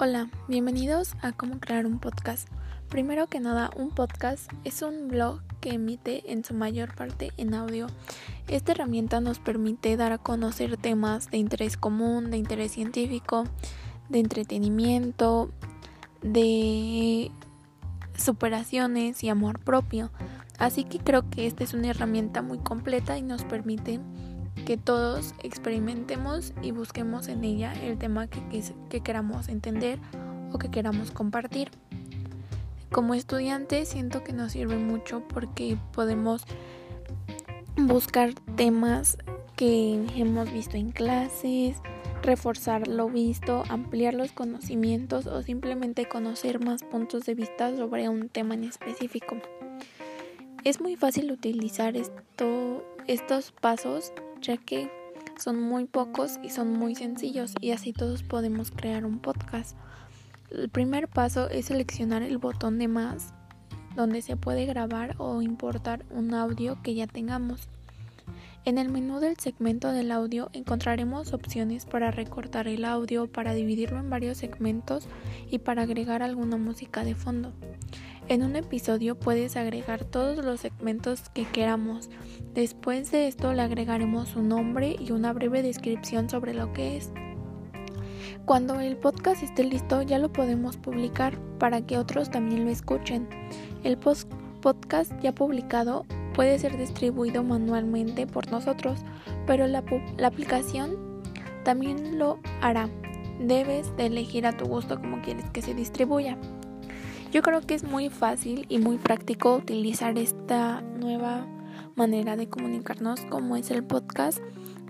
Hola, bienvenidos a Cómo crear un podcast. Primero que nada, un podcast es un blog que emite en su mayor parte en audio. Esta herramienta nos permite dar a conocer temas de interés común, de interés científico, de entretenimiento, de superaciones y amor propio. Así que creo que esta es una herramienta muy completa y nos permite que todos experimentemos y busquemos en ella el tema que, que, queramos entender o que queramos compartir. Como estudiante siento que nos sirve mucho porque podemos buscar temas que hemos visto en clases, reforzar lo visto, ampliar los conocimientos o simplemente conocer más puntos de vista sobre un tema en específico. Es muy fácil utilizar esto, estos pasos ya que son muy pocos y son muy sencillos y así todos podemos crear un podcast. El primer paso es seleccionar el botón de más donde se puede grabar o importar un audio que ya tengamos. En el menú del segmento del audio encontraremos opciones para recortar el audio, para dividirlo en varios segmentos y para agregar alguna música de fondo. En un episodio puedes agregar todos los segmentos que queramos. Después de esto le agregaremos un nombre y una breve descripción sobre lo que es. Cuando el podcast esté listo ya lo podemos publicar para que otros también lo escuchen. El podcast ya publicado puede ser distribuido manualmente por nosotros, pero la, la aplicación también lo hará. Debes de elegir a tu gusto cómo quieres que se distribuya. Yo creo que es muy fácil y muy práctico utilizar esta nueva manera de comunicarnos como es el podcast,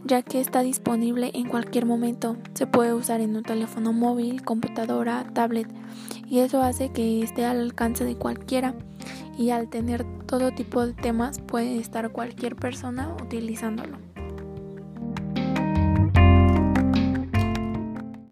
ya que está disponible en cualquier momento. Se puede usar en un teléfono móvil, computadora, tablet y eso hace que esté al alcance de cualquiera y al tener todo tipo de temas puede estar cualquier persona utilizándolo.